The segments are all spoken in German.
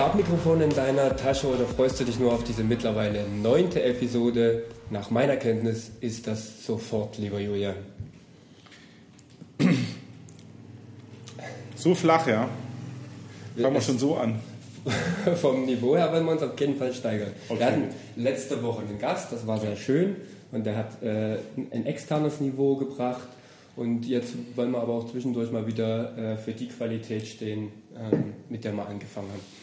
Stabmikrofon in deiner Tasche oder freust du dich nur auf diese mittlerweile neunte Episode? Nach meiner Kenntnis ist das sofort, lieber Julian. So flach, ja. Fangen wir schon so an. Vom Niveau her wollen wir uns auf jeden Fall steigern. Okay. Wir hatten letzte Woche einen Gast, das war sehr schön und der hat äh, ein externes Niveau gebracht. Und jetzt wollen wir aber auch zwischendurch mal wieder äh, für die Qualität stehen, ähm, mit der wir angefangen haben.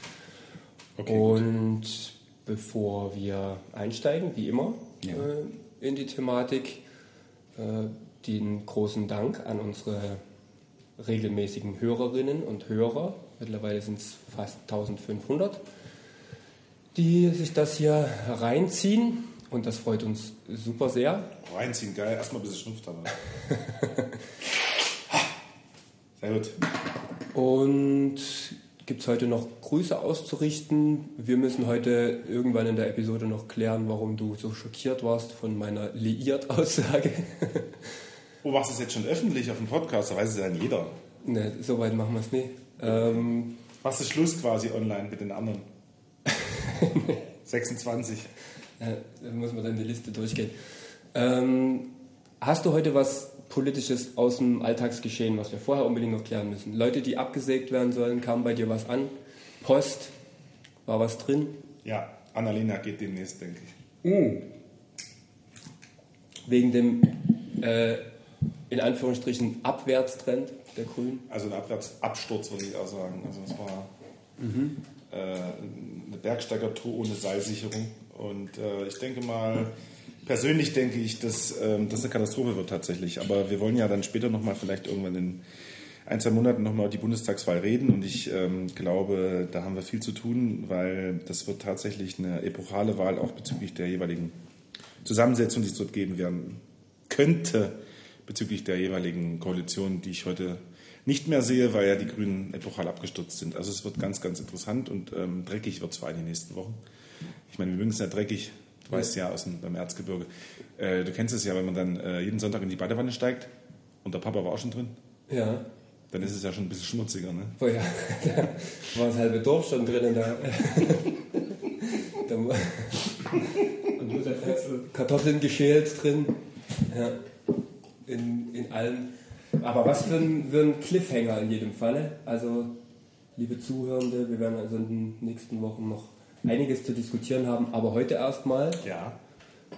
Okay, gut. und bevor wir einsteigen, wie immer, Ja. äh, in die Thematik, äh, den großen Dank an unsere regelmäßigen Hörerinnen und Hörer. Mittlerweile sind es fast 1500, die sich das hier reinziehen. Und das freut uns super sehr. Reinziehen, geil. Erstmal ein bisschen Schnupf dabei. Sehr gut. Und gibt es heute noch Grüße auszurichten? Wir müssen heute irgendwann in der Episode noch klären, warum du so schockiert warst von meiner Liiert-Aussage. Oh, machst du es jetzt schon öffentlich auf dem Podcast? Da weiß es ja dann jeder. ne, so weit machen wir es nicht. Ähm, Machst du Schluss quasi online mit den anderen? 26. ja, da muss man dann die Liste durchgehen. Ähm, hast du heute was Politisches aus dem Alltagsgeschehen, was wir vorher unbedingt noch klären müssen? Leute, die abgesägt werden sollen, kam bei dir was an? Post? War was drin? Ja, Annalena geht demnächst, denke ich. Wegen dem, äh, in Anführungsstrichen, Abwärtstrend der Grünen? Also ein Abwärtsabsturz, würde ich auch sagen. Also es war äh, eine Bergsteigertour ohne Seilsicherung. Und äh, ich denke mal, persönlich denke ich, dass ähm, das eine Katastrophe wird tatsächlich. Aber wir wollen ja dann später nochmal vielleicht irgendwann in ein, zwei Monaten nochmal über die Bundestagswahl reden. Und ich ähm, glaube, da haben wir viel zu tun, weil das wird tatsächlich eine epochale Wahl auch bezüglich der jeweiligen Zusammensetzung, die es dort geben werden könnte, bezüglich der jeweiligen Koalition, die ich heute nicht mehr sehe, weil ja die Grünen epochal abgestürzt sind. Also es wird ganz, ganz interessant und ähm, dreckig wird es vor allem in den nächsten Wochen. Ich meine, wir mögen es ja dreckig, du weißt ja aus dem, beim Erzgebirge. Äh, du kennst es ja, wenn man dann äh, jeden Sonntag in die Badewanne steigt und der Papa war auch schon drin, Ja. dann ist es ja schon ein bisschen schmutziger. Ne? Oh ja, da war das halbe Dorf schon drin in der. Kartoffeln geschält drin. Ja. In, in allem. Aber was für ein, für ein Cliffhanger in jedem Falle. Also, liebe Zuhörende, wir werden also in den nächsten Wochen noch einiges zu diskutieren haben. Aber heute erstmal. Ja.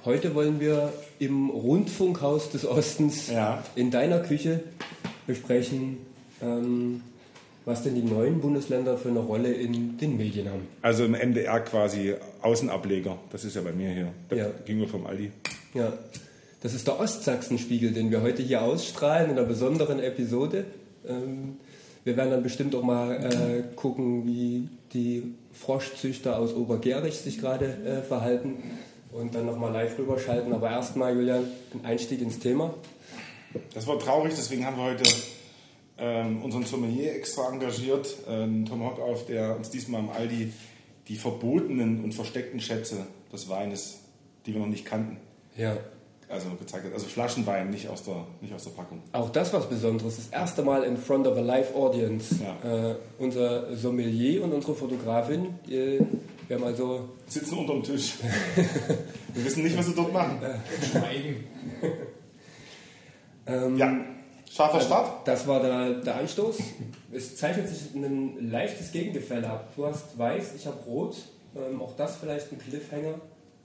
Heute wollen wir im Rundfunkhaus des Ostens Ja. in deiner Küche besprechen, ähm, was denn die neuen Bundesländer für eine Rolle in den Medien haben. Also im MDR quasi Außenableger. Das ist ja bei mir hier. Da Ja. ging wir vom Aldi. Ja, das ist der Ostsachsenspiegel, den wir heute hier ausstrahlen in einer besonderen Episode. Ähm, wir werden dann bestimmt auch mal äh, gucken, wie die Froschzüchter aus Obergerich sich gerade äh, verhalten und dann nochmal live rüberschalten. Aber erstmal, Julian, ein Einstieg ins Thema. Das war traurig, deswegen haben wir heute ähm, unseren Sommelier extra engagiert, ähm, Tom Hock auf, der uns diesmal am Aldi die verbotenen und versteckten Schätze des Weines, die wir noch nicht kannten, Ja, also gezeigt hat. Also Flaschenwein, nicht aus der, nicht aus der Packung. Auch das was Besonderes. Das erste Mal in front of a live audience. Ja. Äh, unser Sommelier und unsere Fotografin, äh, wir haben also Sitzen unterm Tisch. wir wissen nicht, was sie dort machen. Schweigen. ähm, Ja, scharfer Start. Das war der, der Anstoß. Es zeichnet sich ein leichtes Gegengefälle ab. Du hast weiß, ich habe rot. Ähm, auch das vielleicht ein Cliffhanger,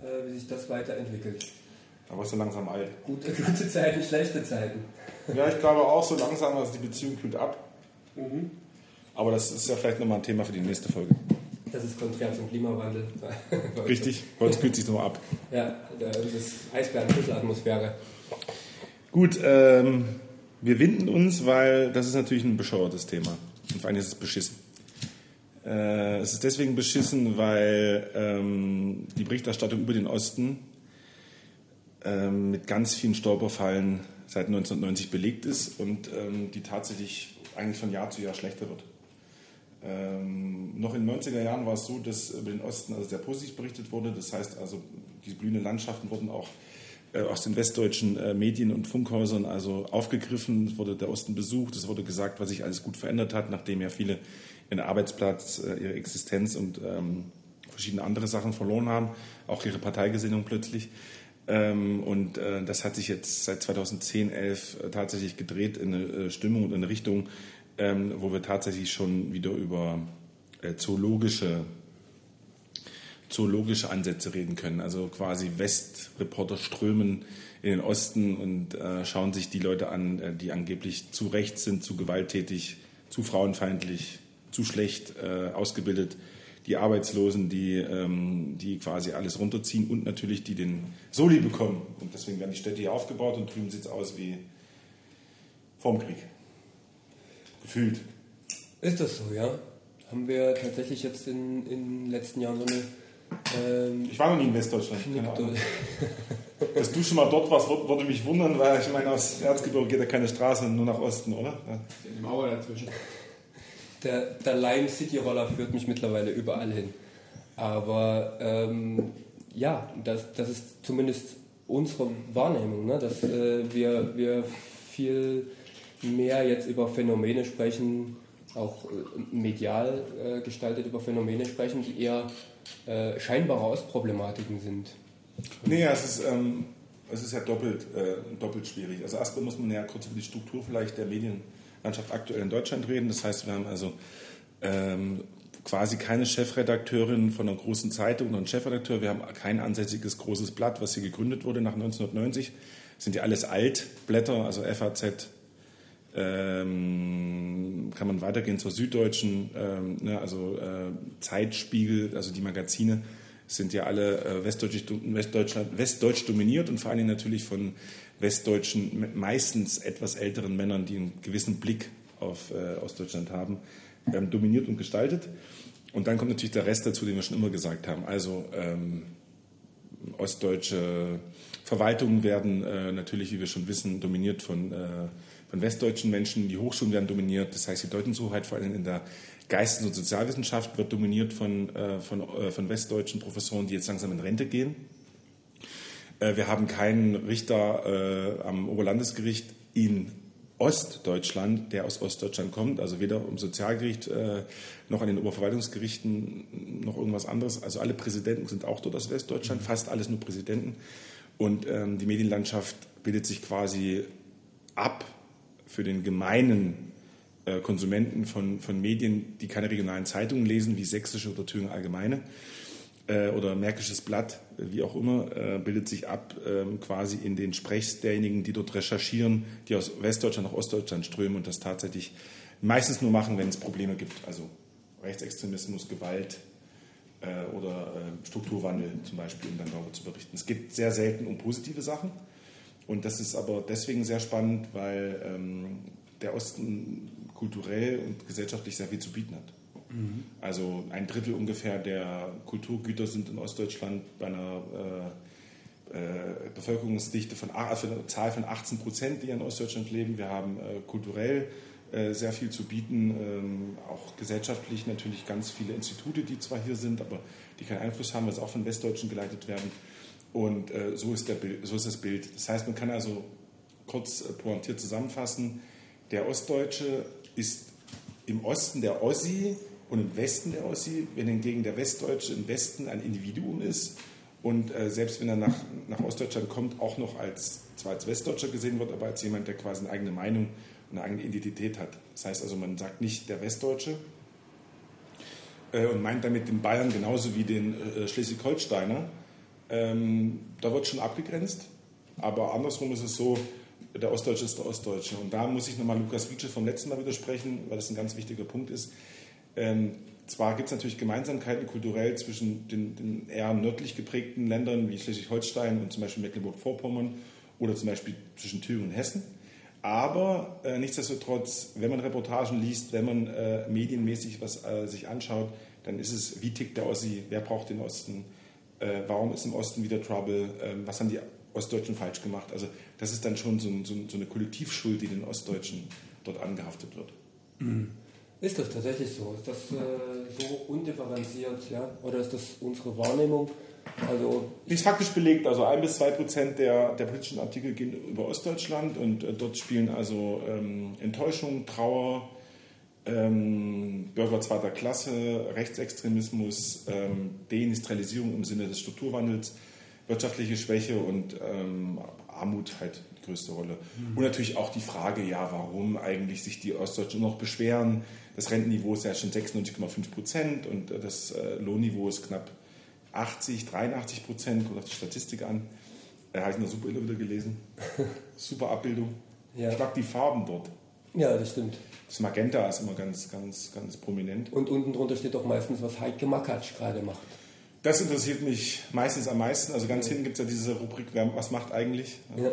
äh, wie sich das weiterentwickelt. Aber ist so langsam alt. Gute, gute Zeiten, schlechte Zeiten. Ja, ich glaube auch so langsam, also die Beziehung kühlt ab. Aber das ist ja vielleicht nochmal ein Thema für die nächste Folge. Das ist konträr zum Klimawandel. Richtig, bei uns kühlt sich nur ab. Ja, das ist Eisbären-Atmosphäre. Gut, ähm, wir winden uns, weil das ist natürlich ein bescheuertes Thema. Und vor allem ist es beschissen. Äh, es ist deswegen beschissen, weil ähm, die Berichterstattung über den Osten ähm, mit ganz vielen Stolperfallen seit 1990 belegt ist und ähm, die tatsächlich eigentlich von Jahr zu Jahr schlechter wird. Ähm, noch in den 90er Jahren war es so, dass über den Osten also sehr positiv berichtet wurde. Das heißt also, diese blühenden Landschaften wurden auch äh, aus den westdeutschen äh, Medien und Funkhäusern also aufgegriffen. Es wurde der Osten besucht, es wurde gesagt, was sich alles gut verändert hat, nachdem ja viele ihren Arbeitsplatz, äh, ihre Existenz und ähm, verschiedene andere Sachen verloren haben, auch ihre Parteigesinnung plötzlich. Ähm, und äh, das hat sich jetzt seit 2010, 11 äh, tatsächlich gedreht in eine äh, Stimmung und in eine Richtung, ähm, wo wir tatsächlich schon wieder über zoologische zoologische Ansätze reden können. Also quasi Westreporter strömen in den Osten und schauen sich die Leute an, die angeblich zu rechts sind, zu gewalttätig, zu frauenfeindlich, zu schlecht äh, ausgebildet. Die Arbeitslosen, die, ähm, die quasi alles runterziehen und natürlich die den Soli bekommen. Und deswegen werden die Städte hier aufgebaut und drüben sieht es aus wie vorm Krieg. Gefühlt. Ist das so, ja? Haben wir tatsächlich jetzt in, in den letzten Jahren so eine ähm, ich war noch nie in Westdeutschland. Keine Ahnung. Dass du schon mal dort warst, würde mich wundern, weil ich meine, aus Erzgebirge geht ja keine Straße, nur nach Osten, oder? Ja. Die Mauer dazwischen. Der, der Lime City Roller führt mich mittlerweile überall hin. Aber ähm, ja, das, das ist zumindest unsere Wahrnehmung, ne? dass äh, wir, wir viel mehr jetzt über Phänomene sprechen, auch äh, medial äh, gestaltet über Phänomene sprechen, die eher äh, scheinbare Ausproblematiken sind. Nee, ja, es ist, ähm, es ist ja doppelt, äh, doppelt schwierig. Also erstmal muss man ja kurz über die Struktur vielleicht der Medienlandschaft aktuell in Deutschland reden. Das heißt, wir haben also ähm, quasi keine Chefredakteurin von einer großen Zeitung oder einen Chefredakteur. Wir haben kein ansässiges großes Blatt, was hier gegründet wurde nach 1990. Das sind ja alles Altblätter, also FAZ, ähm, kann man weitergehen zur Süddeutschen, ähm, ne, also äh, Zeitspiegel, also die Magazine sind ja alle äh, westdeutsch, Westdeutschland, westdeutsch dominiert und vor allen Dingen natürlich von westdeutschen, meistens etwas älteren Männern, die einen gewissen Blick auf äh, Ostdeutschland haben, ähm, dominiert und gestaltet. Und dann kommt natürlich der Rest dazu, den wir schon immer gesagt haben. Also ähm, ostdeutsche Verwaltungen werden äh, natürlich, wie wir schon wissen, dominiert von äh, von westdeutschen Menschen. Die Hochschulen werden dominiert. Das heißt, die Deutungshoheit vor allem in der Geistes- und Sozialwissenschaft wird dominiert von, äh, von, äh, von westdeutschen Professoren, die jetzt langsam in Rente gehen. Äh, wir haben keinen Richter am Oberlandesgericht in Ostdeutschland, der aus Ostdeutschland kommt, also weder im Sozialgericht noch an den Oberverwaltungsgerichten noch irgendwas anderes. Also alle Präsidenten sind auch dort aus Westdeutschland, fast alles nur Präsidenten. Und ähm, die Medienlandschaft bildet sich quasi ab für den gemeinen äh, Konsumenten von, von Medien, die keine regionalen Zeitungen lesen, wie Sächsische oder Thüringer Allgemeine äh, oder Märkisches Blatt, wie auch immer, äh, bildet sich ab ähm, quasi in den Sprechs derjenigen, die dort recherchieren, die aus Westdeutschland nach Ostdeutschland strömen und das tatsächlich meistens nur machen, wenn es Probleme gibt, also Rechtsextremismus, Gewalt oder Strukturwandel zum Beispiel, um dann darüber zu berichten. Es geht sehr selten um positive Sachen und das ist aber deswegen sehr spannend, weil ähm, der Osten kulturell und gesellschaftlich sehr viel zu bieten hat. Mhm. Also ein Drittel ungefähr der Kulturgüter sind in Ostdeutschland bei einer äh, äh, Bevölkerungsdichte von, also einer Zahl von 18 Prozent, die in Ostdeutschland leben. Wir haben äh, kulturell äh, sehr viel zu bieten, ähm, auch gesellschaftlich natürlich ganz viele Institute, die zwar hier sind, aber die keinen Einfluss haben, weil sie auch von Westdeutschen geleitet werden. Und äh, so, ist der, so ist das Bild. Das heißt, man kann also kurz pointiert zusammenfassen, der Ostdeutsche ist im Osten der Ossi und im Westen der Ossi, wenn hingegen der Westdeutsche im Westen ein Individuum ist und äh, selbst wenn er nach, nach Ostdeutschland kommt, auch noch als, zwar als Westdeutscher gesehen wird, aber als jemand, der quasi eine eigene Meinung und eine eigene Identität hat. Das heißt also, man sagt nicht der Westdeutsche äh, und meint damit den Bayern genauso wie den äh, Schleswig-Holsteiner, ähm, da wird schon abgegrenzt, aber andersrum ist es so, der Ostdeutsche ist der Ostdeutsche. Und da muss ich nochmal Lukas Wietsche vom letzten Mal widersprechen, weil das ein ganz wichtiger Punkt ist. Ähm, zwar gibt es natürlich Gemeinsamkeiten kulturell zwischen den, den, eher nördlich geprägten Ländern wie Schleswig-Holstein und zum Beispiel Mecklenburg-Vorpommern oder zum Beispiel zwischen Thüringen und Hessen. Aber äh, nichtsdestotrotz, wenn man Reportagen liest, wenn man äh, medienmäßig was äh, sich anschaut, dann ist es, wie tickt der Ossi, wer braucht den Osten, äh, warum ist im Osten wieder Trouble, ähm, was haben die Ostdeutschen falsch gemacht. Also das ist dann schon so, so, so eine Kollektivschuld, die den Ostdeutschen dort angehaftet wird. Mhm. Ist das tatsächlich so? Ist das äh, so undifferenziert? Ja? Oder ist das unsere Wahrnehmung? Also ist faktisch belegt, also ein bis zwei Prozent der, der politischen Artikel gehen über Ostdeutschland und äh, dort spielen also ähm, Enttäuschung, Trauer, ähm, Bürger zweiter Klasse, Rechtsextremismus, ähm, Deindustrialisierung im Sinne des Strukturwandels, wirtschaftliche Schwäche und ähm, Armut halt die größte Rolle. Mhm. Und natürlich auch die Frage, ja, warum eigentlich sich die Ostdeutschen noch beschweren. Das Rentenniveau ist ja schon 96,5 Prozent und äh, das äh, Lohnniveau ist knapp 80, 83 Prozent, kommt auf die Statistik an. Da habe ich eine super wieder gelesen. super Abbildung. Ja. Ich mag die Farben dort. Ja, das stimmt. Das Magenta ist immer ganz, ganz, ganz prominent. Und unten drunter steht auch meistens, was Heike Makatsch gerade macht. Das interessiert mich meistens am meisten. Also ganz hinten gibt es ja diese Rubrik, was macht eigentlich? Ja.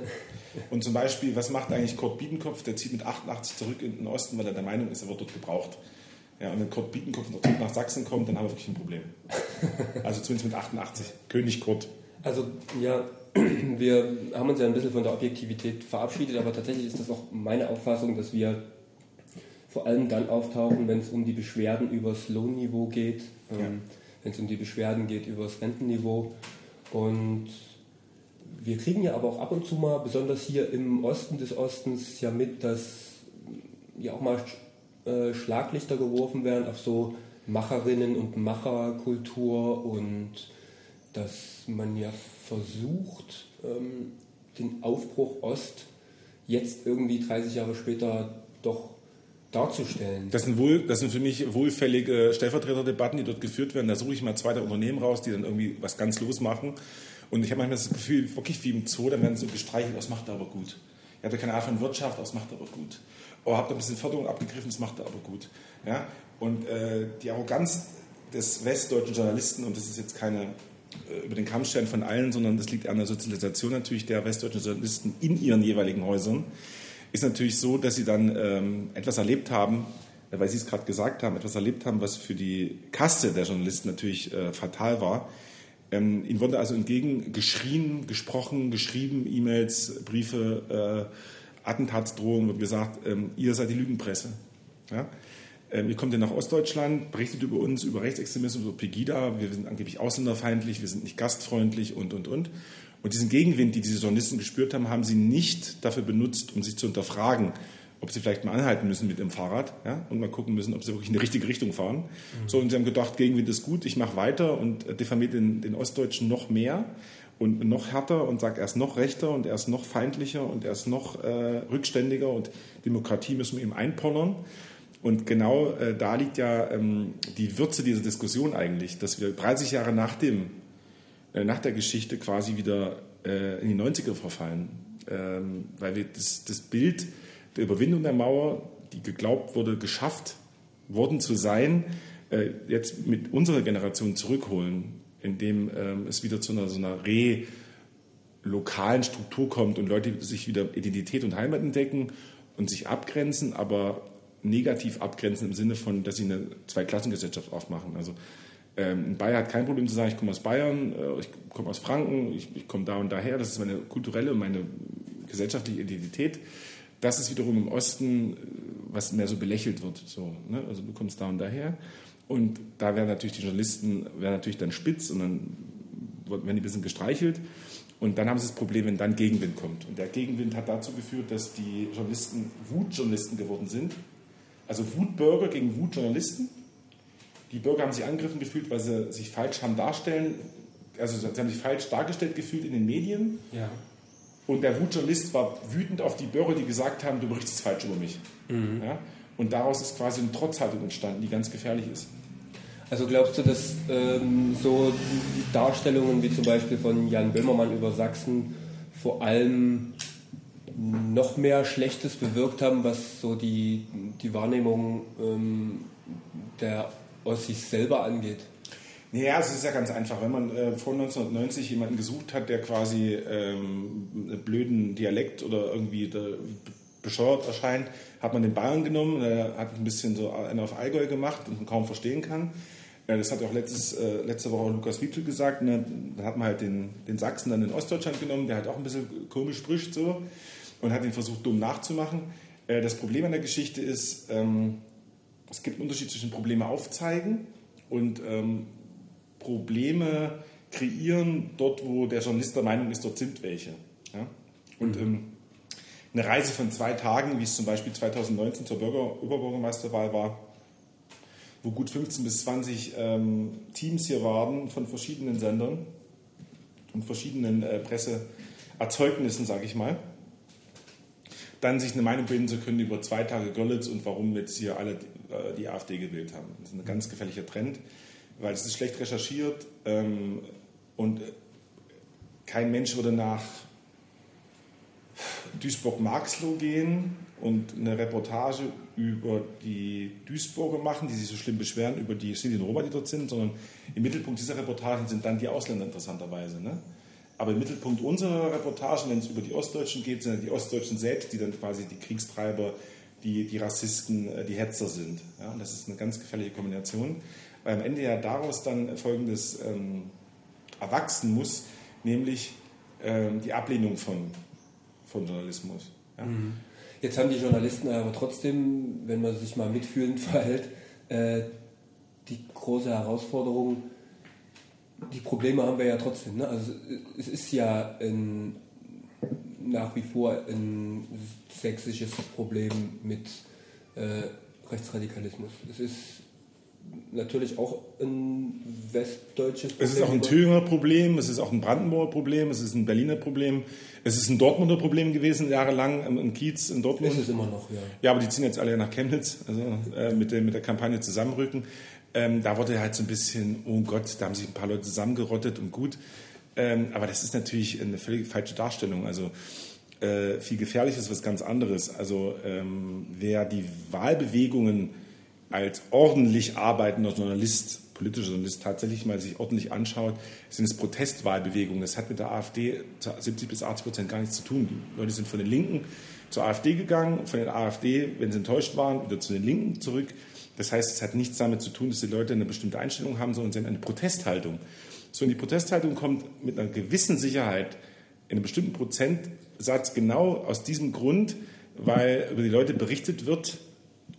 Und zum Beispiel, was macht eigentlich Kurt Biedenkopf? Der zieht mit 88 zurück in den Osten, weil er der Meinung ist, er wird dort gebraucht. Ja, und wenn Kurt Biedenkopf nach Sachsen kommt, dann haben wir wirklich ein Problem. Also zumindest mit 88. König Kurt. Also ja, wir haben uns ja ein bisschen von der Objektivität verabschiedet, aber tatsächlich ist das auch meine Auffassung, dass wir vor allem dann auftauchen, wenn es um die Beschwerden über das Lohnniveau geht, ähm, ja. Wenn es um die Beschwerden geht über das Rentenniveau. Und wir kriegen ja aber auch ab und zu mal, besonders hier im Osten des Ostens, ja mit, dass ja auch mal äh, Schlaglichter geworfen werden auf so Macherinnen und Macherkultur und dass man ja versucht, ähm, den Aufbruch Ost jetzt irgendwie 30 Jahre später doch darzustellen. Das sind, wohl, das sind für mich wohlfällige Stellvertreterdebatten, die dort geführt werden. Da suche ich mal zweite Unternehmen raus, die dann irgendwie was ganz losmachen. Und ich habe manchmal das Gefühl, wirklich wie im Zoo, dann werden so gestreichelt, das macht er aber gut. Er hatte keine Ahnung von Wirtschaft, das macht er aber gut. Oh, habt ein bisschen Förderung abgegriffen, das macht er aber gut. Ja? Und äh, die Arroganz des westdeutschen Journalisten, und das ist jetzt keine äh, über den Kammstern von allen, sondern das liegt an der Sozialisation natürlich der westdeutschen Journalisten in ihren jeweiligen Häusern, ist natürlich so, dass sie dann ähm, etwas erlebt haben, äh, weil Sie es gerade gesagt haben, etwas erlebt haben, was für die Kaste der Journalisten natürlich äh, fatal war. Ähm, ihnen wurde also entgegengeschrien, gesprochen, geschrieben, E-Mails, Briefe, äh, Attentatsdrohungen, wird gesagt, ähm, ihr seid die Lügenpresse. Ja? Ähm, ihr kommt ja nach Ostdeutschland, berichtet über uns, über Rechtsextremismus, über Pegida, wir sind angeblich ausländerfeindlich, wir sind nicht gastfreundlich und, und, und. Und diesen Gegenwind, die diese Journalisten gespürt haben, haben sie nicht dafür benutzt, um sich zu hinterfragen, ob sie vielleicht mal anhalten müssen mit dem Fahrrad ja, und mal gucken müssen, ob sie wirklich in die richtige Richtung fahren. Mhm. So, und sie haben gedacht, Gegenwind ist gut, ich mache weiter und diffamiert den, den Ostdeutschen noch mehr und noch härter und sagt erst noch rechter und erst noch feindlicher und erst noch äh, rückständiger und Demokratie müssen wir ihm einpollern. Und genau äh, da liegt ja ähm, die Würze dieser Diskussion eigentlich, dass wir 30 Jahre nach dem äh, nach der Geschichte quasi wieder äh, in die 90er verfallen. Ähm, weil wir das, das Bild der Überwindung der Mauer, die geglaubt wurde, geschafft worden zu sein, äh, jetzt mit unserer Generation zurückholen, indem ähm, es wieder zu einer, so einer re lokalen Struktur kommt und Leute sich wieder Identität und Heimat entdecken und sich abgrenzen, aber negativ abgrenzen im Sinne von, dass sie eine Zweiklassengesellschaft aufmachen. Also ein Bayer hat kein Problem zu sagen, ich komme aus Bayern, äh, ich komme aus Franken, ich, ich komme da und daher. Das ist meine kulturelle und meine gesellschaftliche Identität. Das ist wiederum im Osten, äh, was mehr so belächelt wird. So, ne? Also du kommst da und daher. Und da werden natürlich die Journalisten werden natürlich dann spitz und dann werden die ein bisschen gestreichelt. Und dann haben sie das Problem, wenn dann Gegenwind kommt. Und der Gegenwind hat dazu geführt, dass die Journalisten Wutjournalisten geworden sind. Also Wutbürger gegen Wutjournalisten. Die Bürger haben sich angegriffen gefühlt, weil sie sich falsch haben darstellen, also sie haben sich falsch dargestellt gefühlt in den Medien. Ja. Und der Wutjournalist war wütend auf die Bürger, die gesagt haben, du berichtest falsch über mich. Mhm. Ja? Und daraus ist quasi eine Trotzhaltung entstanden, die ganz gefährlich ist. Also glaubst du, dass ähm, so Darstellungen wie zum Beispiel von Jan Böhmermann über Sachsen vor allem noch mehr Schlechtes bewirkt haben, was so die, die Wahrnehmung ähm, der Ossis selber angeht? Ja, es ist ja ganz einfach. Wenn man äh, vor 1990 jemanden gesucht hat, der quasi ähm, einen blöden Dialekt oder irgendwie bescheuert erscheint, hat man den Bayern genommen. Der hat ein bisschen so einen auf Allgäu gemacht und man kaum verstehen kann. Ja, das hat auch letztes, äh, letzte Woche Lukas Wietzel gesagt. Ne? Da hat man halt den, den Sachsen dann in Ostdeutschland genommen, der halt auch ein bisschen komisch spricht so und hat ihn versucht, dumm nachzumachen. Äh, das Problem an der Geschichte ist, ähm, es gibt einen Unterschied zwischen Probleme aufzeigen und ähm, Probleme kreieren, dort wo der Journalist der Meinung ist, dort sind welche. Ja? Und mhm. ähm, eine Reise von zwei Tagen, wie es zum Beispiel 2019 zur Bürger Oberbürgermeisterwahl war, wo gut 15 bis 20 ähm, Teams hier waren von verschiedenen Sendern und verschiedenen äh, Presseerzeugnissen, sage ich mal. Dann sich eine Meinung bilden zu können über zwei Tage Görlitz und warum jetzt hier alle äh, die AfD gewählt haben. Das ist ein ganz gefährlicher Trend, weil es ist schlecht recherchiert ähm, und kein Mensch würde nach Duisburg-Marxloh gehen und eine Reportage über die Duisburger machen, die sich so schlimm beschweren über die Sinti und Roma, die dort sind, sondern im Mittelpunkt dieser Reportagen sind dann die Ausländer interessanterweise. Ne? Aber im Mittelpunkt unserer Reportagen, wenn es über die Ostdeutschen geht, sind die Ostdeutschen selbst, die dann quasi die Kriegstreiber, die, die Rassisten, äh, die Hetzer sind. Ja? Und das ist eine ganz gefährliche Kombination, weil am Ende ja daraus dann Folgendes ähm, erwachsen muss, nämlich ähm, die Ablehnung von, von Journalismus. Ja? Mhm. Jetzt haben die Journalisten aber trotzdem, wenn man sich mal mitfühlend verhält, äh, die große Herausforderung, die Probleme haben wir ja trotzdem. Ne? Also es ist ja ein, nach wie vor ein sächsisches Problem mit äh, Rechtsradikalismus. Es ist natürlich auch ein westdeutsches Problem. Es ist auch ein Thüringer Problem, es ist auch ein Brandenburger Problem, es ist ein Berliner Problem, es ist ein Dortmunder Problem gewesen, jahrelang im Kiez in Dortmund. Ist es immer noch, ja. Ja, aber die ziehen jetzt alle nach Chemnitz, also äh, mit, der, mit der Kampagne Zusammenrücken. Ähm, da wurde halt so ein bisschen, oh Gott, da haben sich ein paar Leute zusammengerottet und gut. Ähm, aber das ist natürlich eine völlig falsche Darstellung. Also äh, viel gefährlicher ist was ganz anderes. Also ähm, wer die Wahlbewegungen als ordentlich arbeitender Journalist, politischer Journalist tatsächlich mal sich ordentlich anschaut, sind es Protestwahlbewegungen. Das hat mit der AfD zu 70 bis 80 Prozent gar nichts zu tun. Die Leute sind von den Linken zur AfD gegangen, von der AfD, wenn sie enttäuscht waren, wieder zu den Linken zurück. Das heißt, es hat nichts damit zu tun, dass die Leute eine bestimmte Einstellung haben, sondern sie haben eine Protesthaltung. So, und die Protesthaltung kommt mit einer gewissen Sicherheit in einem bestimmten Prozentsatz genau aus diesem Grund, weil über die Leute berichtet wird,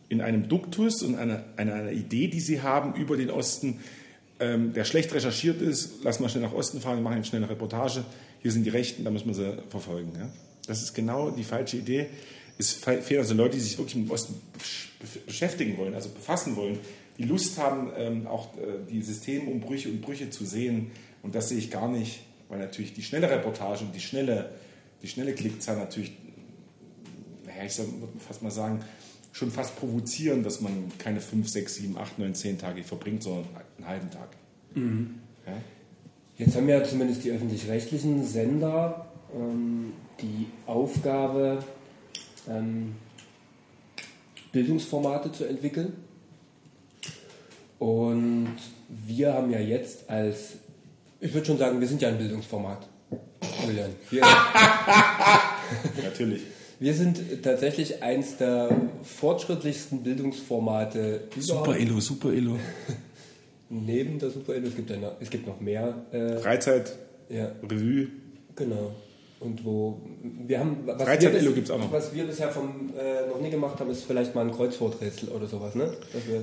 in einem Duktus und einer, einer, Idee, die sie haben über den Osten, ähm, der schlecht recherchiert ist. Lass mal schnell nach Osten fahren, machen schnell eine Reportage. Hier sind die Rechten, da müssen wir sie verfolgen. Ja? Das ist genau die falsche Idee. Es fehlen also Leute, die sich wirklich dem Osten beschäftigen wollen, also befassen wollen, die Lust haben, ähm, auch äh, die Systemumbrüche und Brüche zu sehen. Und das sehe ich gar nicht, weil natürlich die schnelle Reportage und die schnelle, die schnelle Klickzahl natürlich, naja, ich würde fast mal sagen, schon fast provozieren, dass man keine 5, 6, 7, 8, 9, 10 Tage verbringt, sondern einen halben Tag. Mhm. Ja? Jetzt haben ja zumindest die öffentlich-rechtlichen Sender ähm, die Aufgabe, ähm, Bildungsformate zu entwickeln. Und wir haben ja jetzt als, ich würde schon sagen, wir sind ja ein Bildungsformat. Julian. Natürlich. Wir sind tatsächlich eins der fortschrittlichsten Bildungsformate. Super Elo, Super Elo. Neben der Super Elo, es gibt, eine, es gibt noch mehr. Äh, Freizeit, ja. Revue. Genau. Und wo wir haben, was, Freizeit wir, bis, auch noch. was wir bisher vom, äh, noch nie gemacht haben, ist vielleicht mal ein Kreuzworträtsel oder sowas, ne?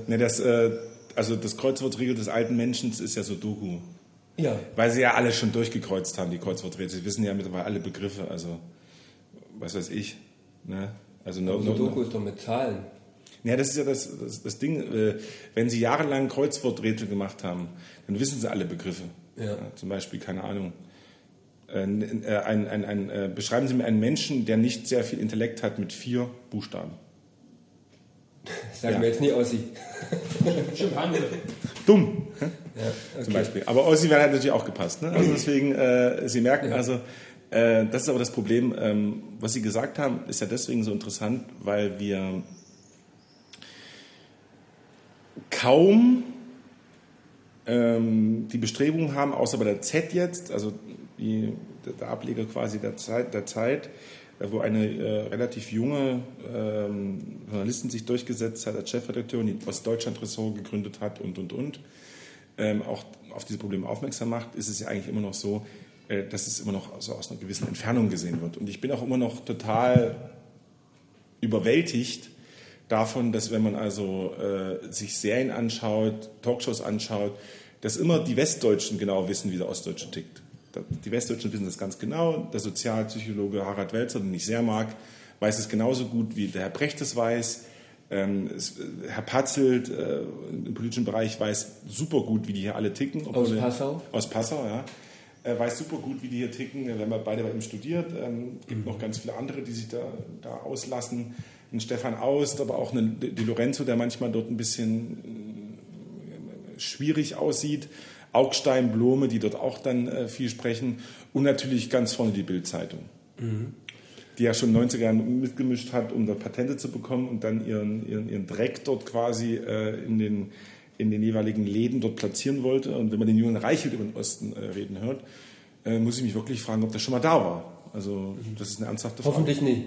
ne das, äh, also das Kreuzwortregel des alten Menschen ist ja so Doku. Ja. Weil sie ja alle schon durchgekreuzt haben, die Kreuzworträtsel. Sie wissen ja mittlerweile alle Begriffe, also was weiß ich. Ne? Also no, no, Sudoku ist doch mit Zahlen. Ja, das ist ja das, das, das Ding. Äh, wenn Sie jahrelang Kreuzworträtsel gemacht haben, dann wissen Sie alle Begriffe. Ja. Ja, zum Beispiel, keine Ahnung. Äh, ein, ein, ein, äh, beschreiben Sie mir einen Menschen, der nicht sehr viel Intellekt hat mit vier Buchstaben. Sagen ja. wir jetzt nie Ossi. Schimpanse. Dumm. Ja, okay. Zum Beispiel. Aber Ossi wäre halt natürlich auch gepasst. Ne? Also deswegen, äh, Sie merken also, äh, das ist aber das Problem. Ähm, was Sie gesagt haben, ist ja deswegen so interessant, weil wir kaum ähm, die Bestrebungen haben, außer bei der Z jetzt, also die, der Ableger quasi der Zeit, der Zeit äh, wo eine äh, relativ junge ähm, Journalistin sich durchgesetzt hat als Chefredakteurin, die Ostdeutschland-Ressort gegründet hat und, und, und, ähm, auch auf diese Probleme aufmerksam macht, ist es ja eigentlich immer noch so, äh, dass es immer noch so aus einer gewissen Entfernung gesehen wird. Und ich bin auch immer noch total überwältigt davon, dass wenn man also äh, sich Serien anschaut, Talkshows anschaut, dass immer die Westdeutschen genau wissen, wie der Ostdeutsche tickt. Die Westdeutschen wissen das ganz genau. Der Sozialpsychologe Harald Welzer, den ich sehr mag, weiß es genauso gut, wie der Herr Brecht es weiß. Ähm, es, Herr Patzelt äh, im politischen Bereich weiß super gut, wie die hier alle ticken. Aus Passau? Aus Passau, ja. Er weiß super gut, wie die hier ticken. Wir haben beide bei ihm studiert. Es ähm, gibt mhm. noch ganz viele andere, die sich da, da auslassen. Ein Stefan Aust, aber auch ein Di Lorenzo, der manchmal dort ein bisschen äh, schwierig aussieht. Augstein, Blome, die dort auch dann äh, viel sprechen. Und natürlich ganz vorne die Bildzeitung. Mhm die ja schon in den 90er Jahren mitgemischt hat, um da Patente zu bekommen und dann ihren, ihren, ihren Dreck dort quasi äh, in, den, in den jeweiligen Läden dort platzieren wollte. Und wenn man den Julian Reichelt über den Osten äh, reden hört, äh, muss ich mich wirklich fragen, ob das schon mal da war. Also das ist eine ernsthafte Frage. Hoffentlich nicht.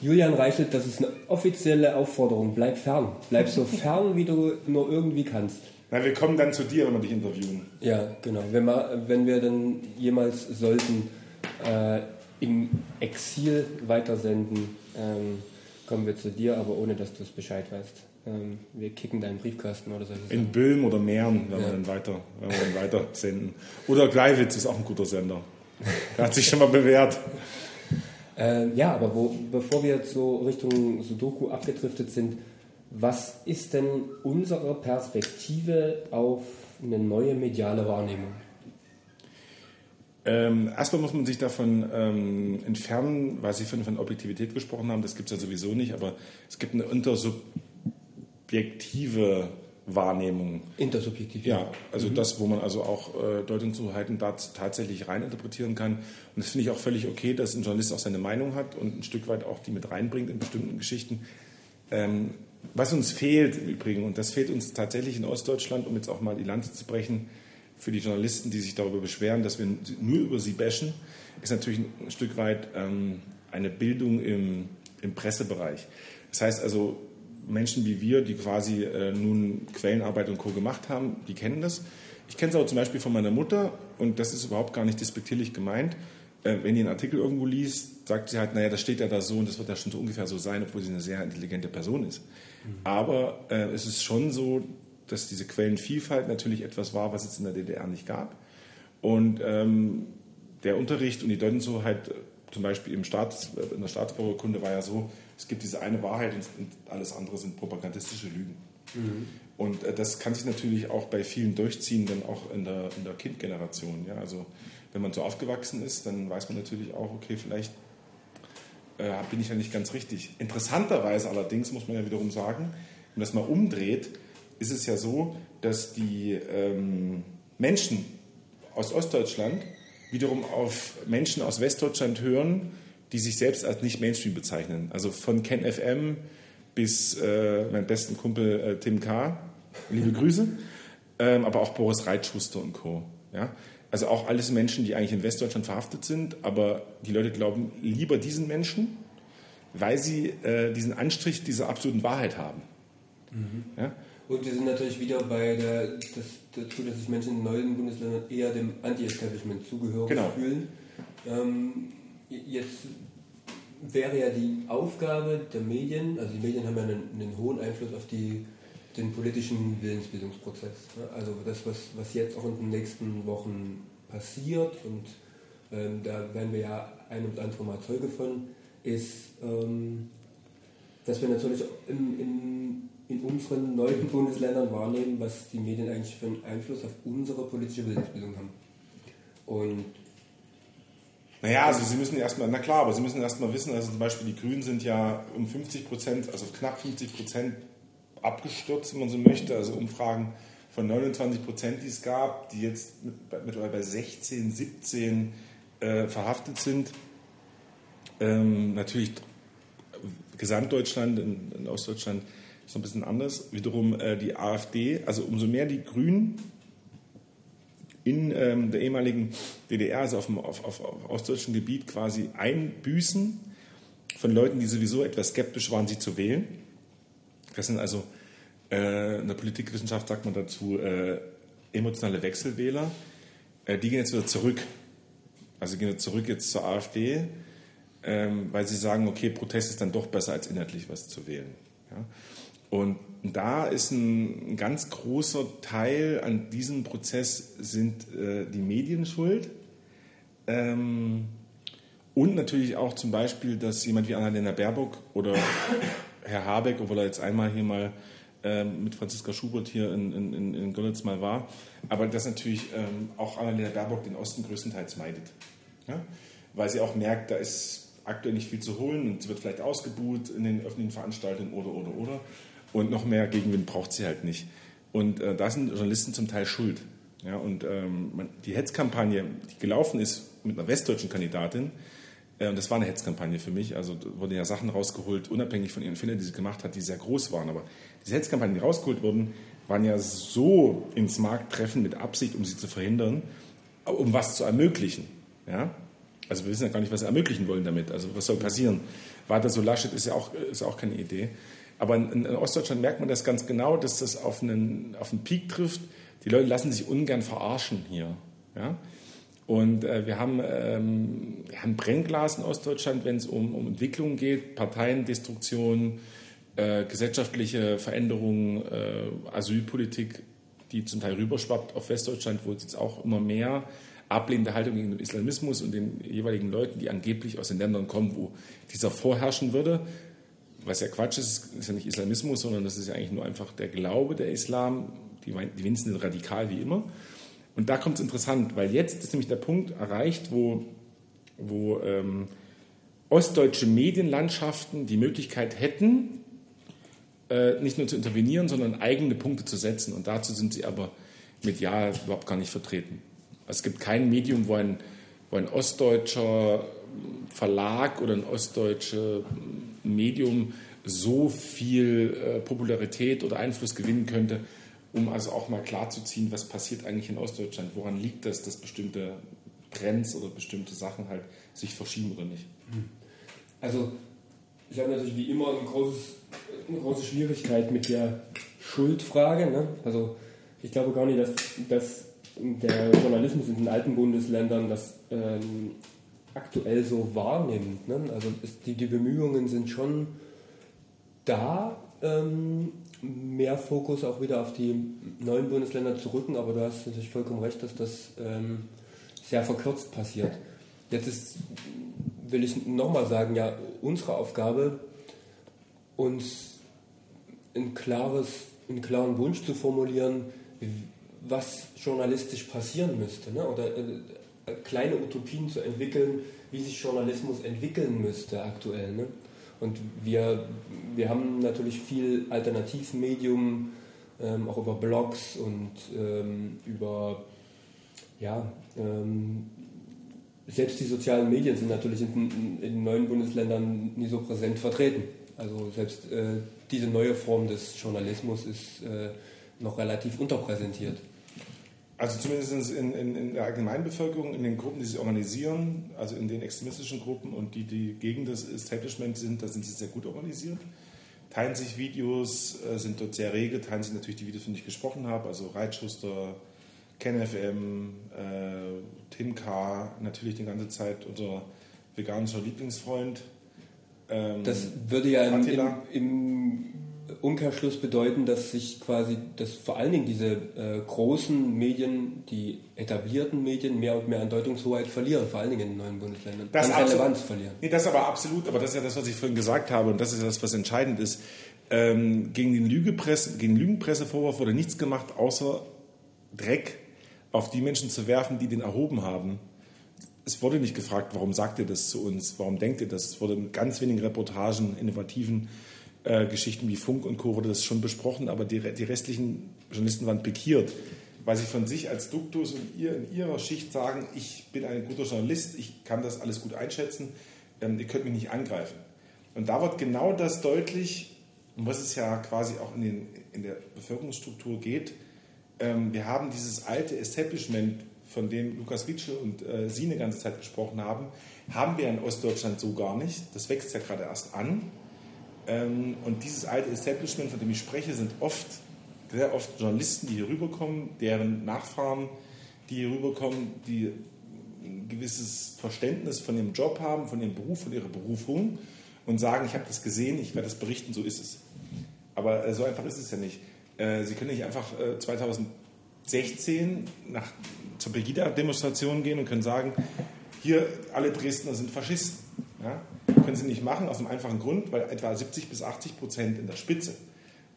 Julian Reichelt, das ist eine offizielle Aufforderung. Bleib fern. Bleib so fern, wie du nur irgendwie kannst. Na, wir kommen dann zu dir, wenn wir dich interviewen. Ja, genau. Wenn wir, wenn wir dann jemals sollten, äh, im Exil weitersenden, ähm, kommen wir zu dir, aber ohne dass du es Bescheid weißt. Ähm, wir kicken deinen Briefkasten oder solche In Böhm oder Mähren, wenn, ja. wir dann weiter, wenn wir dann weiter senden. Oder Gleiwitz ist auch ein guter Sender. Der hat sich schon mal bewährt. Äh, ja, aber wo, bevor wir so Richtung Sudoku abgedriftet sind, was ist denn unsere Perspektive auf eine neue mediale Wahrnehmung? Ähm, erstmal muss man sich davon ähm, entfernen, weil Sie von, von Objektivität gesprochen haben, das gibt es ja sowieso nicht, aber es gibt eine intersubjektive Wahrnehmung. Intersubjektiv. Ja, also mhm. das, wo man also auch äh, Deutungshoheiten tatsächlich reininterpretieren kann. Und das finde ich auch völlig okay, dass ein Journalist auch seine Meinung hat und ein Stück weit auch die mit reinbringt in bestimmten Geschichten. Ähm, was uns fehlt im Übrigen, und das fehlt uns tatsächlich in Ostdeutschland, um jetzt auch mal die Lanze zu brechen, für die Journalisten, die sich darüber beschweren, dass wir nur über sie bashen, ist natürlich ein Stück weit ähm, eine Bildung im, im, Pressebereich. Das heißt also, Menschen wie wir, die quasi äh, nun Quellenarbeit und Co. gemacht haben, die kennen das. Ich kenne es aber zum Beispiel von meiner Mutter und das ist überhaupt gar nicht despektierlich gemeint. Äh, wenn die einen Artikel irgendwo liest, sagt sie halt, naja, das steht ja da so und das wird ja schon so ungefähr so sein, obwohl sie eine sehr intelligente Person ist. Aber äh, es ist schon so, dass diese Quellenvielfalt natürlich etwas war, was es in der DDR nicht gab. Und ähm, der Unterricht und die Deutungshoheit, äh, zum Beispiel im Staats, in der Staatsbürgerkunde, war ja so, es gibt diese eine Wahrheit und alles andere sind propagandistische Lügen. Mhm. Und äh, das kann sich natürlich auch bei vielen durchziehen, dann auch in der, in der Kindgeneration. Ja? Also wenn man so aufgewachsen ist, dann weiß man natürlich auch, okay, vielleicht äh, bin ich ja nicht ganz richtig. Interessanterweise allerdings muss man ja wiederum sagen, wenn man das mal umdreht, ist es ja so, dass die ähm, Menschen aus Ostdeutschland wiederum auf Menschen aus Westdeutschland hören, die sich selbst als nicht Mainstream bezeichnen. Also von Ken FM bis äh, meinen besten Kumpel äh, Tim K. Liebe Grüße. Ähm, aber auch Boris Reitschuster und Co. Ja? Also auch alles Menschen, die eigentlich in Westdeutschland verhaftet sind, aber die Leute glauben lieber diesen Menschen, weil sie äh, diesen Anstrich dieser absoluten Wahrheit haben. Mhm. Ja? Und wir sind natürlich wieder bei der, das, dazu, dass sich Menschen in neuen Bundesländern eher dem Anti-Establishment zugehörig genau. fühlen. Ähm, jetzt wäre ja die Aufgabe der Medien, also die Medien haben ja einen, einen hohen Einfluss auf die, den politischen Willensbildungsprozess. Ne? Also das, was, was jetzt auch in den nächsten Wochen passiert, und ähm, da werden wir ja ein und andere Mal Zeuge von, ist, ähm, dass wir natürlich im, im in unseren neuen Bundesländern wahrnehmen, was die Medien eigentlich für einen Einfluss auf unsere politische Bildungsbildung haben. Und naja, also Sie müssen erstmal, na klar, aber Sie müssen erstmal wissen, also zum Beispiel die Grünen sind ja um 50 Prozent, also knapp 50 Prozent abgestürzt, wenn man so möchte. Also Umfragen von 29 Prozent, die es gab, die jetzt mittlerweile bei 16, 17 äh, verhaftet sind. Ähm, natürlich Gesamtdeutschland, in, in Ostdeutschland ist ein bisschen anders. Wiederum äh, die AfD, also umso mehr die Grünen in ähm, der ehemaligen DDR, also auf, dem, auf, auf, auf ostdeutschem Gebiet quasi einbüßen von Leuten, die sowieso etwas skeptisch waren, sie zu wählen. Das sind also, äh, in der Politikwissenschaft sagt man dazu, äh, emotionale Wechselwähler. Äh, die gehen jetzt wieder zurück. Also gehen jetzt zurück jetzt zur AfD, ähm, weil sie sagen, okay, Protest ist dann doch besser als inhaltlich was zu wählen. Ja? Und da ist ein, ganz großer Teil an diesem Prozess sind äh, die Medien schuld. Ähm, und natürlich auch zum Beispiel, dass jemand wie Annalena Baerbock oder Herr Habeck, obwohl er jetzt einmal hier mal äh, mit Franziska Schubert hier in, in, in Görlitz mal war, aber dass natürlich ähm, auch Annalena Baerbock den Osten größtenteils meidet. Ja? Weil sie auch merkt, da ist aktuell nicht viel zu holen und sie wird vielleicht ausgebuht in den öffentlichen Veranstaltungen oder, oder, oder. Und noch mehr Gegenwind braucht sie halt nicht. Und äh, da sind Journalisten zum Teil schuld. Ja, und ähm, die Hetzkampagne, die gelaufen ist mit einer westdeutschen Kandidatin, und das war eine Hetzkampagne für mich, also wurden ja Sachen rausgeholt, unabhängig von ihren Fehlern, die sie gemacht hat, die sehr groß waren. Aber diese Hetzkampagnen, die rausgeholt wurden, waren ja so ins Markt treffen mit Absicht, um sie zu verhindern, um was zu ermöglichen. Ja? Also wir wissen ja gar nicht, was sie ermöglichen wollen damit. Also was soll passieren? Weiter so Laschet ist ja auch, ist auch keine Idee. Aber in, in, Ostdeutschland merkt man das ganz genau, dass das auf einen, auf einen Peak trifft. Die Leute lassen sich ungern verarschen hier. Ja? Und äh, wir, haben, ähm, wir haben Brennglas in Ostdeutschland, wenn es um, um Entwicklung geht, Parteiendestruktion, äh, gesellschaftliche Veränderungen, äh, Asylpolitik, die zum Teil rüberschwappt auf Westdeutschland, wo es jetzt auch immer mehr ablehnende Haltung gegen den Islamismus und den jeweiligen Leuten, die angeblich aus den Ländern kommen, wo dieser vorherrschen würde was ja Quatsch ist, ist ja nicht Islamismus, sondern das ist ja eigentlich nur einfach der Glaube der Islam. Die, die sind radikal wie immer. Und da kommt es interessant, weil jetzt ist nämlich der Punkt erreicht, wo, wo ähm, ostdeutsche Medienlandschaften die Möglichkeit hätten, äh, nicht nur zu intervenieren, sondern eigene Punkte zu setzen. Und dazu sind sie aber medial überhaupt gar nicht vertreten. Es gibt kein Medium, wo ein, wo ein ostdeutscher Verlag oder ein ostdeutsches Medium so viel äh, Popularität oder Einfluss gewinnen könnte, um also auch mal klarzuziehen, was passiert eigentlich in Ostdeutschland, woran liegt das, dass bestimmte Trends oder bestimmte Sachen halt sich verschieben oder nicht. Also ich habe natürlich wie immer ein großes, eine große Schwierigkeit mit der Schuldfrage. Ne? Also ich glaube gar nicht, dass, dass der Journalismus in den alten Bundesländern das ähm, aktuell so wahrnimmt. Ne? Also ist, die, die Bemühungen sind schon da, ähm, mehr Fokus auch wieder auf die neuen Bundesländer zu rücken, aber du hast natürlich vollkommen recht, dass das ähm, sehr verkürzt passiert. Jetzt ist, will ich nochmal sagen, ja, unsere Aufgabe, uns ein klares, einen klaren Wunsch zu formulieren, was journalistisch passieren müsste. Ne? Oder äh, kleine Utopien zu entwickeln, wie sich Journalismus entwickeln müsste aktuell. Ne? Und wir, wir haben natürlich viel Alternativmedium, ähm, auch über Blogs und ähm, über, ja, ähm, selbst die sozialen Medien sind natürlich in, in, neuen Bundesländern nie so präsent vertreten. Also selbst äh, diese neue Form des Journalismus ist äh, noch relativ unterpräsentiert. Also zumindest in, in, in, der Allgemeinbevölkerung, in den Gruppen, die sich organisieren, also in den extremistischen Gruppen und die, die gegen das Establishment sind, da sind sie sehr gut organisiert. Teilen sich Videos, äh, sind dort sehr rege, teilen sich natürlich die Videos, von denen ich gesprochen habe, also Reitschuster, KenFM, äh, Tim K., natürlich die ganze Zeit unser veganischer Lieblingsfreund. Ähm, das würde ja im, im, im Umkehrschluss bedeuten, dass sich quasi, dass vor allen Dingen diese äh, großen Medien, die etablierten Medien mehr und mehr an Deutungshoheit verlieren, vor allen Dingen in den neuen Bundesländern. Das an Relevanz verlieren. Nee, das aber absolut, aber das ist ja das, was ich vorhin gesagt habe und das ist das, was entscheidend ist. Ähm, gegen den Lügepresse, gegen Lügenpressevorwurf wurde nichts gemacht, außer Dreck auf die Menschen zu werfen, die den erhoben haben. Es wurde nicht gefragt, warum sagt ihr das zu uns, warum denkt ihr das? Es wurde in ganz wenigen Reportagen, innovativen äh, Geschichten wie Funk und Co. wurde das schon besprochen, aber die, die restlichen Journalisten waren pikiert, weil sie von sich als Duktus und ihr in ihrer Schicht sagen, ich bin ein guter Journalist, ich kann das alles gut einschätzen, ähm, ihr könnt mich nicht angreifen. Und da wird genau das deutlich, um was es ja quasi auch in, den, in der Bevölkerungsstruktur geht. Ähm, wir haben dieses alte Establishment, von dem Lukas Witschel und äh, Sie eine ganze Zeit gesprochen haben, haben wir in Ostdeutschland so gar nicht. Das wächst ja gerade erst an. Ähm, und dieses alte Establishment, von dem ich spreche, sind oft, sehr oft Journalisten, die hier rüberkommen, deren Nachfahren, die hier rüberkommen, die ein gewisses Verständnis von ihrem Job haben, von ihrem Beruf, von ihrer Berufung und sagen, ich habe das gesehen, ich werde das berichten, so ist es. Aber äh, so einfach ist es ja nicht. Äh, Sie können nicht einfach 2016 nach, zur Pegida-Demonstration gehen und können sagen, hier alle Dresdner sind Faschisten. Ja? Können Sie nicht machen, aus einem einfachen Grund, weil etwa 70 bis 80 Prozent in der Spitze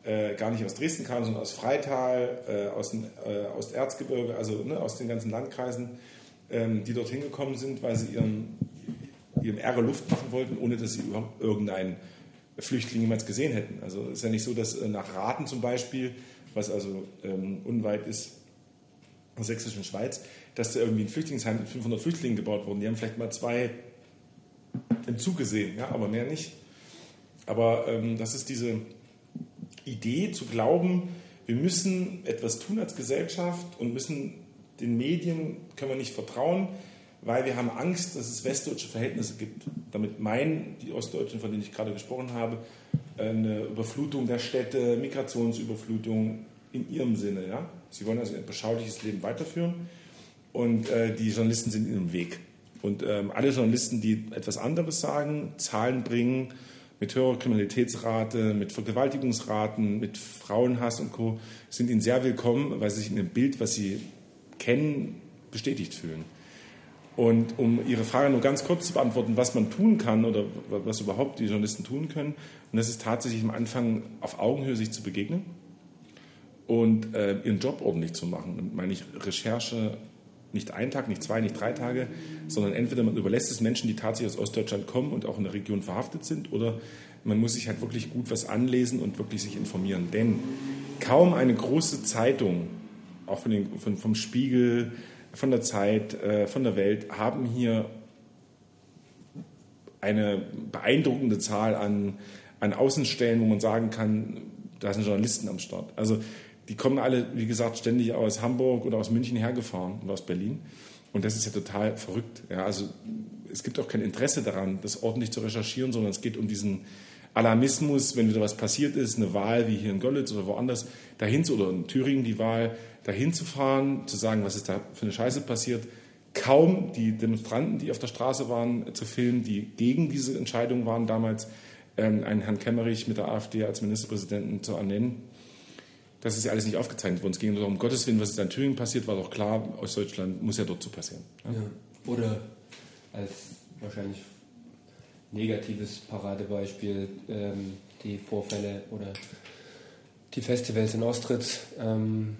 äh, gar nicht aus Dresden kamen, sondern aus Freital, äh, aus dem äh, Osterzgebirge, also ne, aus den ganzen Landkreisen, ähm, die dorthin gekommen sind, weil sie ihren, ihrem Ärger Luft machen wollten, ohne dass sie überhaupt irgendeinen Flüchtling jemals gesehen hätten. Also es ist ja nicht so, dass äh, nach Raten zum Beispiel, was also ähm, unweit ist, der sächsischen Schweiz, dass da irgendwie ein Flüchtlingsheim mit 500 Flüchtlingen gebaut wurden. Die haben vielleicht mal zwei im Zug gesehen, ja, aber mehr nicht. Aber ähm, das ist diese Idee zu glauben, wir müssen etwas tun als Gesellschaft und müssen den Medien können wir nicht vertrauen, weil wir haben Angst, dass es westdeutsche Verhältnisse gibt. Damit meinen die Ostdeutschen, von denen ich gerade gesprochen habe, eine Überflutung der Städte, Migrationsüberflutung in ihrem Sinne. Ja? Sie wollen also ein beschauliches Leben weiterführen und äh, die Journalisten sind in ihrem Weg. Und ähm, alle Journalisten, die etwas anderes sagen, Zahlen bringen, mit höherer Kriminalitätsrate, mit Vergewaltigungsraten, mit Frauenhass und Co. sind ihnen sehr willkommen, weil sie sich in dem Bild, was sie kennen, bestätigt fühlen. Und um Ihre Frage nur ganz kurz zu beantworten, was man tun kann oder was überhaupt die Journalisten tun können, und das ist tatsächlich am Anfang auf Augenhöhe sich zu begegnen und äh, ihren Job ordentlich zu machen. Und meine ich Recherche nicht ein Tag, nicht zwei, nicht drei Tage, sondern entweder man überlässt es Menschen, die tatsächlich aus Ostdeutschland kommen und auch in der Region verhaftet sind, oder man muss sich halt wirklich gut was anlesen und wirklich sich informieren. Denn kaum eine große Zeitung, auch von den, von, vom Spiegel, von der Zeit, äh, von der Welt, haben hier eine beeindruckende Zahl an, an Außenstellen, wo man sagen kann, da sind Journalisten am Start. Also die kommen alle, wie gesagt, ständig aus Hamburg oder aus München hergefahren oder aus Berlin. Und das ist ja total verrückt. Ja, also es gibt auch kein Interesse daran, das ordentlich zu recherchieren, sondern es geht um diesen Alarmismus, wenn wieder was passiert ist, eine Wahl wie hier in Görlitz oder woanders, dahin zu, oder in Thüringen die Wahl, dahin zu fahren, zu sagen, was ist da für eine Scheiße passiert, kaum die Demonstranten, die auf der Straße waren, zu filmen, die gegen diese Entscheidung waren damals, ähm, einen Herrn Kemmerich mit der AfD als Ministerpräsidenten zu ernennen. Das ist ja alles nicht aufgezeichnet worden. Es ging nur um Gottes Willen, was ist in Thüringen passiert, war doch klar, aus Deutschland muss ja dort so passieren. Ja. Ja. Oder als wahrscheinlich negatives Paradebeispiel ähm, die Vorfälle oder die Festivals in Ostritz. Ähm,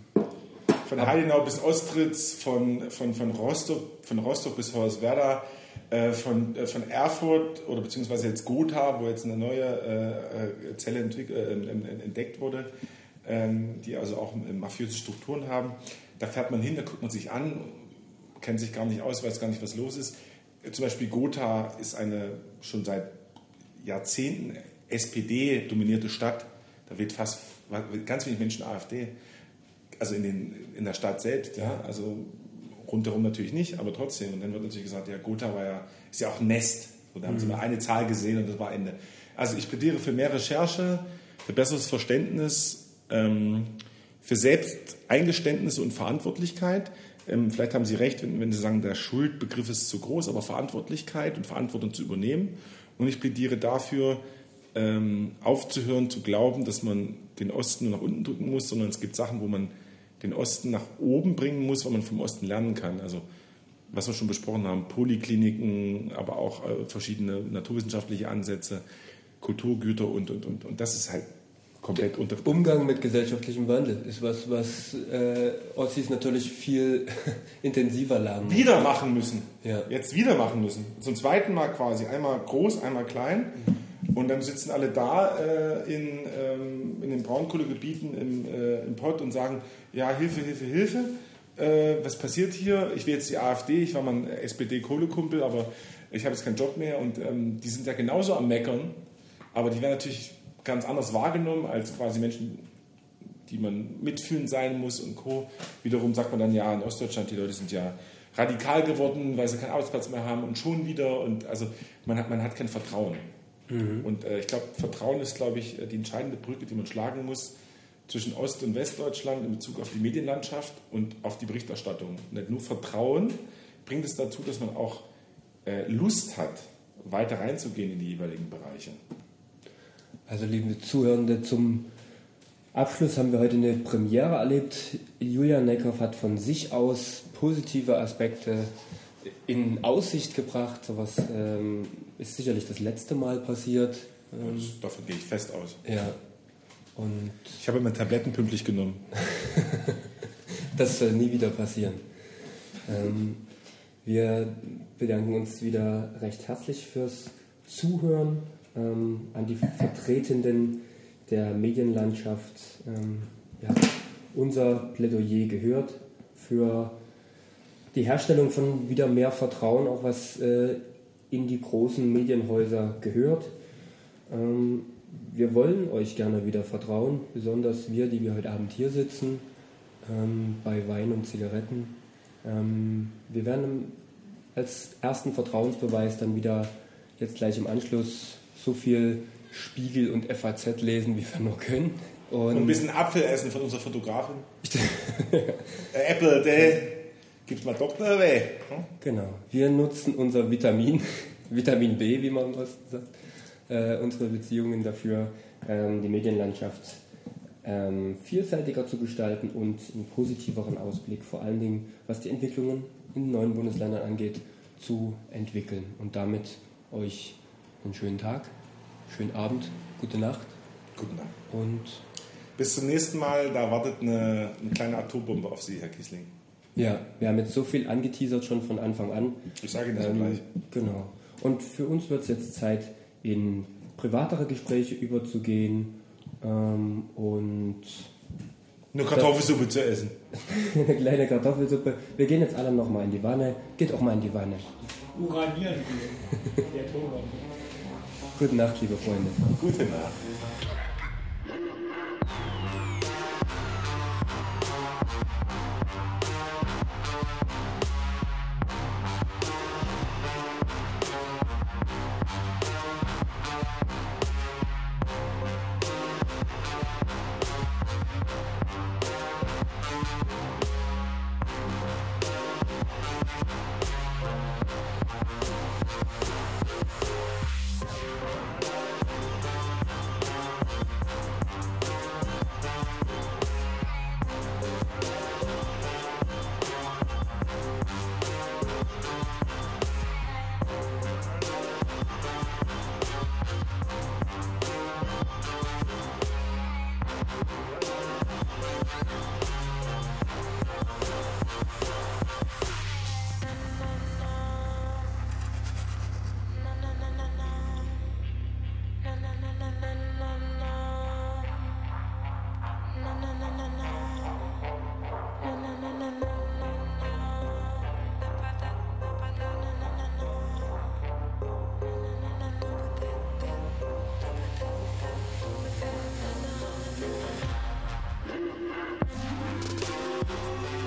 von Heidenau bis Ostritz, von, von, von, Rostock, von Rostock bis Hoyerswerda, äh, von, äh, von Erfurt oder beziehungsweise jetzt Gotha, wo jetzt eine neue äh, äh Zelle äh, entdeckt wurde, die also auch mafiöse Strukturen haben. Da fährt man hin, da guckt man sich an, kennt sich gar nicht aus, weiß gar nicht, was los ist. Zum Beispiel Gotha ist eine schon seit Jahrzehnten SPD-dominierte Stadt. Da wird fast ganz wenig Menschen AfD. Also in, den, in der Stadt selbst, ja. Also rundherum natürlich nicht, aber trotzdem. Und dann wird natürlich gesagt, ja, Gotha war ja, ist ja auch Nest. So, da haben mhm. sie mal eine Zahl gesehen und das war Ende. Also ich plädiere für mehr Recherche, für besseres Verständnis ähm, für Selbsteingeständnisse und Verantwortlichkeit. Ähm, vielleicht haben Sie recht, wenn, wenn Sie sagen, der Schuldbegriff ist zu groß, aber Verantwortlichkeit und Verantwortung zu übernehmen. Und ich plädiere dafür, ähm, aufzuhören zu glauben, dass man den Osten nur nach unten drücken muss, sondern es gibt Sachen, wo man den Osten nach oben bringen muss, weil man vom Osten lernen kann. Also was wir schon besprochen haben, Polikliniken, aber auch äh, verschiedene naturwissenschaftliche Ansätze, Kulturgüter und, und, und. Und das ist halt komplett unter. Umgang mit gesellschaftlichem Wandel ist was, was äh, Ossis natürlich viel intensiver lernen. Wieder machen müssen. Ja. Jetzt wieder machen müssen. Zum zweiten Mal quasi. Einmal groß, einmal klein. Und dann sitzen alle da äh, in, ähm, in den Braunkohlegebieten im, äh, im Pott und sagen, ja, Hilfe, Hilfe, Hilfe. Äh, was passiert hier? Ich will jetzt die AfD, ich war mal ein SPD-Kohlekumpel, aber ich habe jetzt keinen Job mehr. Und ähm, die sind ja genauso am Meckern. Aber die werden natürlich ganz anders wahrgenommen als quasi Menschen, die man mitfühlend sein muss und Co. Wiederum sagt man dann, ja, in Ostdeutschland, die Leute sind ja radikal geworden, weil sie keinen Arbeitsplatz mehr haben und schon wieder. Und also man hat, man hat kein Vertrauen. Mhm. Und äh, ich glaube, Vertrauen ist, glaube ich, die entscheidende Brücke, die man schlagen muss zwischen Ost- und Westdeutschland in Bezug auf die Medienlandschaft und auf die Berichterstattung. Nicht nur Vertrauen bringt es dazu, dass man auch äh, Lust hat, weiter reinzugehen in die jeweiligen Bereiche. Also liebe Zuhörende, zum Abschluss haben wir heute eine Premiere erlebt. Julian Neckhoff hat von sich aus positive Aspekte in Aussicht gebracht. Sowas ähm, ist sicherlich das letzte Mal passiert. Ähm, Davon gehe ich fest aus. ja. Und Ich habe mein Tabletten pünktlich genommen. das soll nie wieder passieren. Ähm, wir bedanken uns wieder recht herzlich fürs Zuhören ähm, an die Vertretenden der Medienlandschaft. Ähm, ja, unser Plädoyer gehört für die Herstellung von wieder mehr Vertrauen, auch was äh, in die großen Medienhäuser gehört. Ähm, wir wollen euch gerne wieder vertrauen, besonders wir, die wir heute Abend hier sitzen, ähm, bei Wein und Zigaretten. Ähm, wir werden als ersten Vertrauensbeweis dann wieder jetzt gleich im Anschluss so viel Spiegel und FAZ lesen, wie wir nur können. Und ein bisschen Apfel essen von unserer Fotografin. Äh, Apple, der gibt's mal Doktor weh. Hm? Genau. Wir nutzen unser Vitamin, Vitamin B, wie man im Osten sagt, äh, unsere Beziehungen dafür, ähm, die Medienlandschaft ähm, vielseitiger zu gestalten und einen positiveren Ausblick, vor allen Dingen was die Entwicklungen in den neuen Bundesländern angeht, zu entwickeln. Und damit euch einen schönen Tag, schönen Abend, gute Nacht Guten Abend. und Bis zum nächsten Mal, da wartet eine, eine kleine Atombombe auf Sie, Herr Kiesling. ja, wir haben jetzt so viel angeteasert schon von Anfang an. Ich sage Ihnen das Ähm, gleich. Genau. Und für uns wird es jetzt Zeit, in privatere Gespräche überzugehen ähm, und Eine Kartoffelsuppe zu essen. eine kleine Kartoffelsuppe. Wir gehen jetzt alle nochmal in die Wanne. Geht auch mal in die Wanne. Uranieren wir. Der Ton. Gute Nacht, liebe Freunde. Gute Nacht. Música